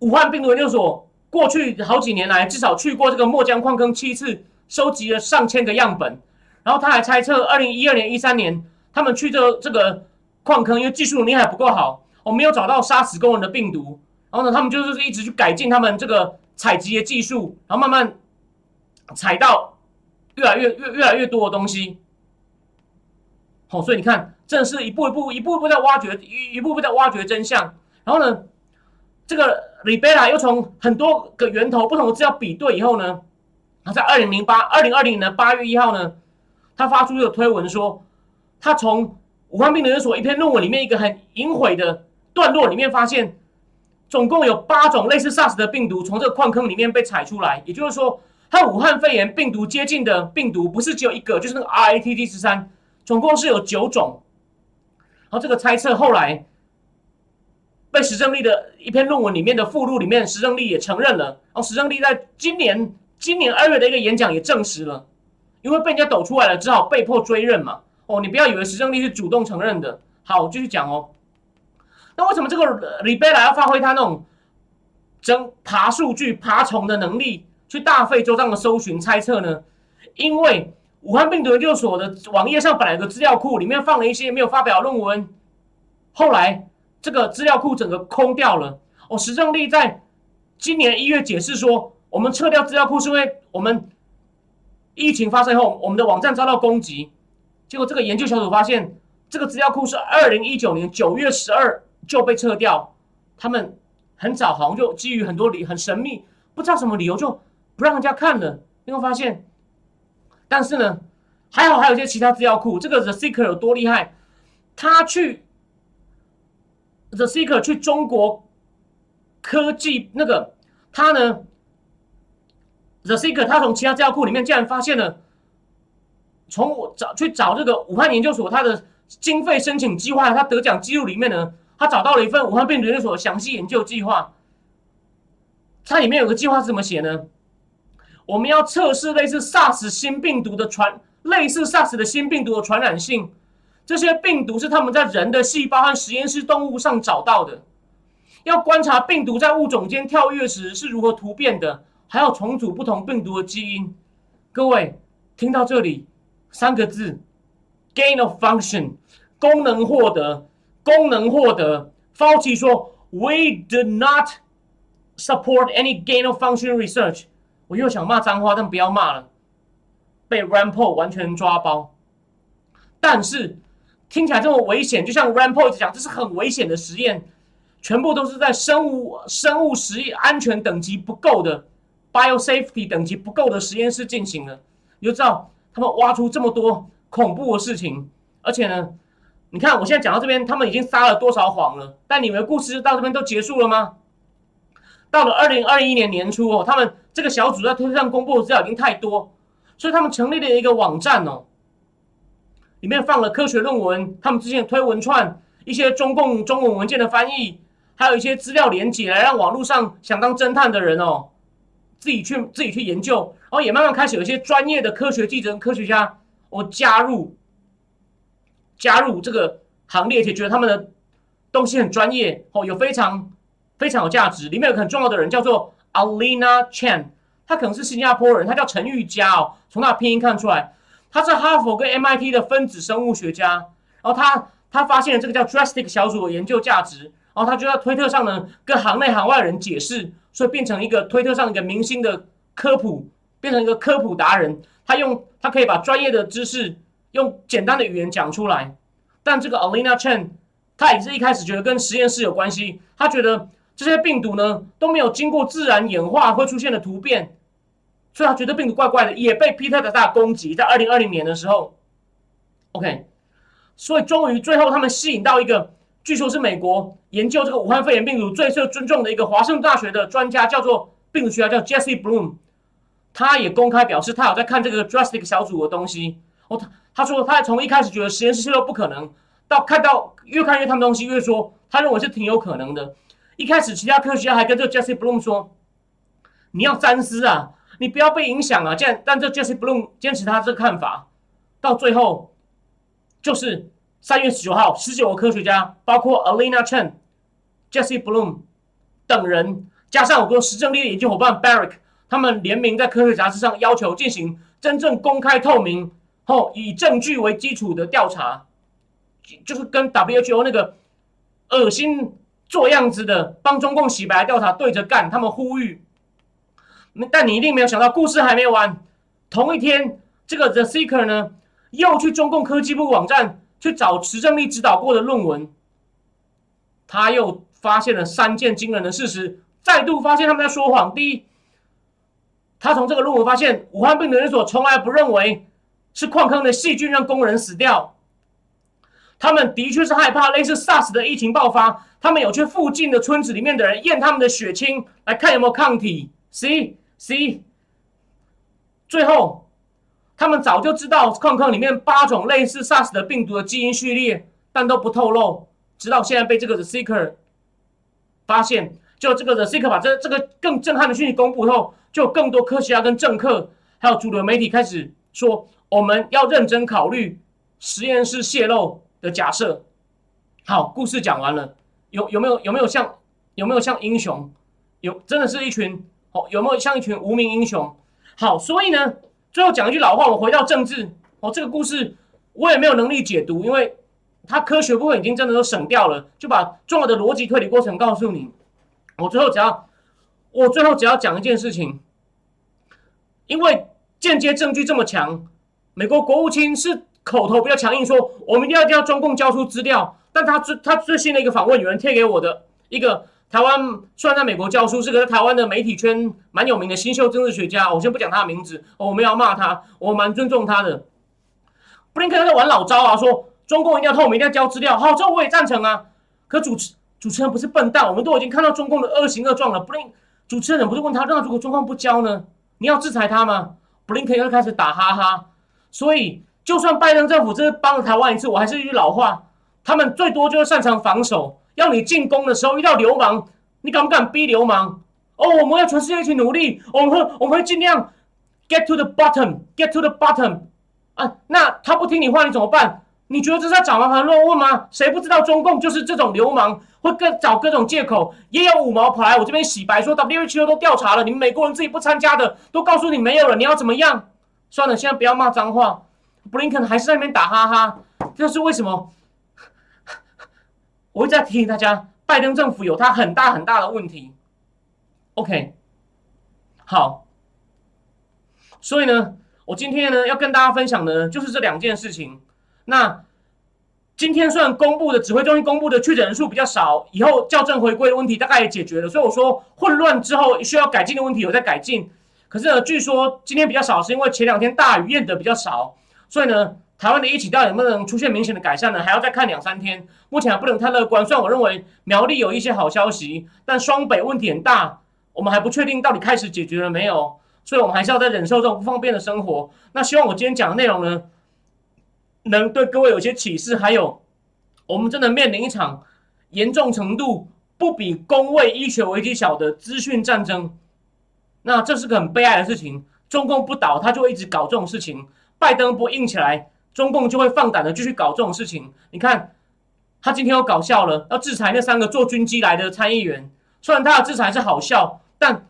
武汉病毒研究所过去好几年来至少去过这个墨江矿坑七次，收集了上千个样本。然后他还猜测，二零一二年、一三年他们去这这个矿坑，因为技术能力还不够好，我没有找到杀死工人的病毒。然后呢，他们就是一直去改进他们这个采集的技术，然后慢慢采到越来越越越来越多的东西。好，所以你看真的是一步一步、一步一步在挖掘，一一步步在挖掘真相。然后呢，这个里贝拉又从很多个源头、不同的资料比对以后呢，他在二零零八、二零二零年的八月一号呢，他发出这个推文说，他从武汉病毒所一篇论文里面一个很隐晦的段落里面发现。总共有八种类似 SARS 的病毒从这个矿坑里面被采出来，也就是说，和武汉肺炎病毒接近的病毒不是只有一个，就是那个 RATT 十三，总共是有九种。然后这个猜测后来被石正丽的一篇论文里面的附录里面，石正丽也承认了。然后石正丽在今年今年二月的一个演讲也证实了，因为被人家抖出来了，只好被迫追认嘛。哦，你不要以为石正丽是主动承认的。好，我继续讲哦。那为什么这个里贝拉要发挥他那种整爬数据、爬虫的能力，去大费周章的搜寻猜测呢？因为武汉病毒研究所的网页上本来有个资料库，里面放了一些没有发表论文，后来这个资料库整个空掉了。哦，石正丽在今年一月解释说，我们撤掉资料库是因为我们疫情发生后，我们的网站遭到攻击。结果这个研究小组发现，这个资料库是二零一九年九月十二。就被撤掉，他们很早好像就基于很多理很神秘，不知道什么理由就不让人家看了。你会发现，但是呢，还好还有一些其他资料库。这个 The Seeker 有多厉害？他去 The Seeker 去中国科技那个他呢？The Seeker 他从其他资料库里面竟然发现了，从我找去找这个武汉研究所他的经费申请计划，他得奖记录里面呢。他找到了一份武汉病毒研究所详细研究计划，它里面有个计划是怎么写呢？我们要测试类似 SARS 新病毒的传，类似 SARS 的新病毒的传染性。这些病毒是他们在人的细胞和实验室动物上找到的。要观察病毒在物种间跳跃时是如何突变的，还要重组不同病毒的基因。各位听到这里，三个字：gain of function，功能获得。功能获得，Fauci 说，We do not support any gain of function research。我又想骂脏话，但不要骂了，被 r a m p o 完全抓包。但是听起来这么危险，就像 r a m p o 一直讲，这是很危险的实验，全部都是在生物生物实验安全等级不够的 biosafety 等级不够的实验室进行的。你就知道他们挖出这么多恐怖的事情，而且呢。你看，我现在讲到这边，他们已经撒了多少谎了？但你们的故事到这边都结束了吗？到了二零二一年年初哦，他们这个小组在推特上公布的资料已经太多，所以他们成立了一个网站哦，里面放了科学论文，他们之前推文串，一些中共中文文件的翻译，还有一些资料连接，来让网络上想当侦探的人哦，自己去自己去研究，然后也慢慢开始有一些专业的科学记者、科学家哦加入。加入这个行列，且觉得他们的东西很专业哦，有非常非常有价值。里面有个很重要的人叫做 Alina Chen，他可能是新加坡人，他叫陈玉佳哦。从他拼音看出来，他是哈佛跟 MIT 的分子生物学家。然后他他发现了这个叫 Drastic 小组的研究价值，然后他就在推特上呢跟行内行外人解释，所以变成一个推特上一个明星的科普，变成一个科普达人。他用他可以把专业的知识。用简单的语言讲出来，但这个 Alina Chen，他也是一开始觉得跟实验室有关系。他觉得这些病毒呢都没有经过自然演化会出现的突变，所以他觉得病毒怪怪的，也被 Peter 的大攻击。在二零二零年的时候，OK，所以终于最后他们吸引到一个，据说是美国研究这个武汉肺炎病毒最受尊重的一个华盛顿大学的专家，叫做病毒学家叫 Jesse Bloom，他也公开表示他有在看这个 Drastic 小组的东西。哦，他他说他从一开始觉得实验室泄露不可能，到看到越看越他们东西，越说他认为是挺有可能的。一开始其他科学家还跟这个 Jesse Bloom 说，你要三思啊，你不要被影响啊。这样，但这 Jesse Bloom 坚持他这个看法，到最后就是三月十九号，十九个科学家，包括 Alina Chen、Jesse Bloom 等人，加上我跟实证力的研究伙伴 Barrick，他们联名在科学杂志上要求进行真正公开透明。后以证据为基础的调查，就是跟 WHO 那个恶心做样子的帮中共洗白调查对着干。他们呼吁，但你一定没有想到，故事还没完。同一天，这个 The Seeker 呢，又去中共科技部网站去找池正立指导过的论文，他又发现了三件惊人的事实，再度发现他们在说谎。第一，他从这个论文发现，武汉病毒研究所从来不认为是矿坑的细菌让工人死掉，他们的确是害怕类似 SARS 的疫情爆发，他们有去附近的村子里面的人验他们的血清，来看有没有抗体。C C，最后。他们早就知道矿坑里面八种类似 SARS 的病毒的基因序列，但都不透露，直到现在被这个 The Seeker 发现。就这个 The Seeker 把这这个更震撼的讯息公布后，就有更多科学家跟政客，还有主流媒体开始说，我们要认真考虑实验室泄露的假设。好，故事讲完了，有有没有有没有像有没有像英雄？有，真的是一群哦，有没有像一群无名英雄？好，所以呢？最后讲一句老话，我回到政治哦，这个故事我也没有能力解读，因为它科学部分已经真的都省掉了，就把重要的逻辑推理过程告诉你。我最后只要，我最后只要讲一件事情，因为间接证据这么强，美国国务卿是口头比较强硬，说我们一定要要中共交出资料，但他最他最新的一个访问，有人贴给我的一个。台湾虽然在美国教书，是个在台湾的媒体圈蛮有名的新秀政治学家。我先不讲他的名字，我们要骂他，我蛮尊重他的。布林肯在玩老招啊，说中共一定要透明，一定要交资料。好，这我也赞成啊。可主持主持人不是笨蛋，我们都已经看到中共的恶行恶状了。布林主持人不是问他，那如果中共不交呢？你要制裁他吗？布林肯又开始打哈哈。所以，就算拜登政府真的帮了台湾一次，我还是一句老话，他们最多就是擅长防守。要你进攻的时候遇到流氓，你敢不敢逼流氓？哦，我们要全世界一起努力，我们会我们会尽量 get to the bottom，get to the bottom。啊，那他不听你话，你怎么办？你觉得这是在找麻烦乱问吗？谁不知道中共就是这种流氓，会各找各种借口，也有五毛跑来我这边洗白，说 WHO 都调查了，你们美国人自己不参加的，都告诉你没有了，你要怎么样？算了，现在不要骂脏话。布林肯还是在那边打哈哈，这是为什么？我会再提醒大家，拜登政府有他很大很大的问题。OK，好，所以呢，我今天呢要跟大家分享的，就是这两件事情。那今天虽然公布的指挥中心公布的确诊人数比较少，以后校正回归的问题大概也解决了，所以我说混乱之后需要改进的问题有在改进。可是呢，据说今天比较少，是因为前两天大雨验的比较少，所以呢。台湾的疫情到底能不能出现明显的改善呢？还要再看两三天。目前还不能太乐观。虽然我认为苗栗有一些好消息，但双北问题很大，我们还不确定到底开始解决了没有。所以，我们还是要在忍受这种不方便的生活。那希望我今天讲的内容呢，能对各位有些启示。还有，我们真的面临一场严重程度不比公卫医学危机小的资讯战争。那这是个很悲哀的事情。中共不倒，他就会一直搞这种事情。拜登不硬起来。中共就会放胆的继续搞这种事情。你看，他今天又搞笑了，要制裁那三个坐军机来的参议员。虽然他的制裁是好笑，但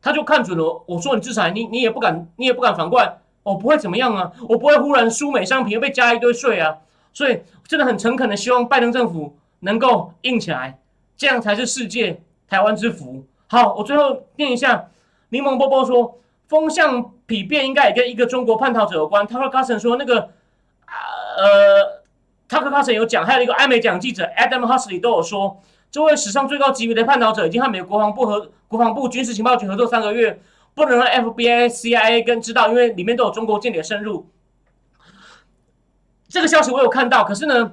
他就看准了。我说你制裁你，你也不敢，你也不敢反过来。我不会怎么样啊，我不会忽然输美商品又被加一堆税啊。所以真的很诚恳的希望拜登政府能够硬起来，这样才是世界台湾之福。好，我最后念一下，柠檬波波说。风向匹变应该也跟一个中国叛逃者有关。他说 carson 说那个，呃他和 carson 有讲，还有一个艾美奖记者 Adam Husley 都有说，这位史上最高级别的叛逃者已经和美国国防部和国防部军事情报局合作三个月，不能让 FBI、CIA 跟知道，因为里面都有中国间谍深入。这个消息我有看到，可是呢，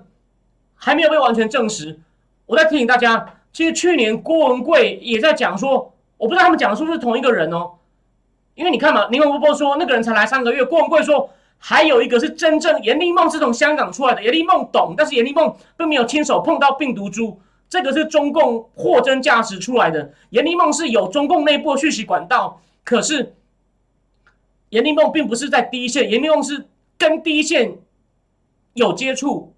还没有被完全证实。我在提醒大家，其实去年郭文贵也在讲说，我不知道他们讲的是不是同一个人哦。因为你看嘛，宁文波波说那个人才来三个月，郭文贵说还有一个是真正严立梦是从香港出来的，严立梦懂，但是严立梦并没有亲手碰到病毒株，这个是中共货真价实出来的。严立梦是有中共内部讯息管道，可是严立梦并不是在第一线，严立梦是跟第一线有接触，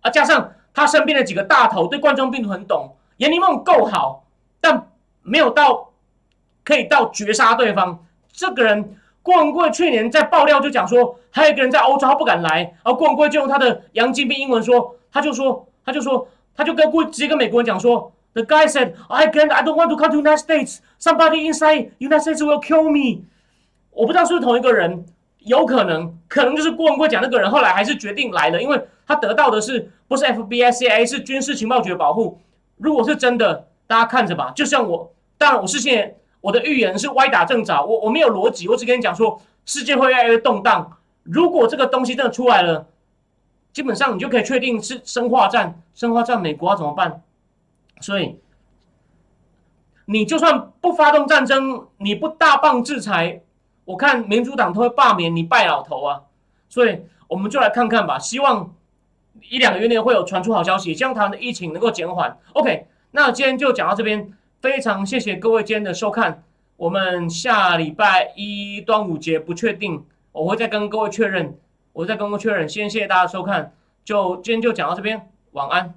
啊，加上他身边的几个大头对冠状病毒很懂，严立梦够好，但没有到。可以到绝杀对方。这个人郭文贵去年在爆料就讲说，还有一个人在欧洲他不敢来，而郭文贵就用他的洋金币英文说，他就说，他就说，他就跟郭直接跟美国人讲说，The guy said, I can't, I don't want to come to United States. Somebody inside United States will kill me. 我不知道是不是同一个人。有可能，可能就是郭文贵讲那个人，后来还是决定来了，因为他得到的是不是 FBI、CIA 是军事情报局的保护。如果是真的，大家看着吧。就像我，当然我是现在我的预言是歪打正着，我我没有逻辑，我只跟你讲说世界会越来越动荡。如果这个东西真的出来了，基本上你就可以确定是生化战，生化战美国要怎么办？所以。你就算不发动战争，你不大棒制裁，我看民主党都会罢免你败老头啊！所以我们就来看看吧，希望一两个月内会有传出好消息，希望台湾的疫情能够减缓。OK，那今天就讲到这边，非常谢谢各位今天的收看。我们下礼拜一端午节不确定，我会再跟各位确认，我再跟各位确认。先谢谢大家收看，就今天就讲到这边，晚安。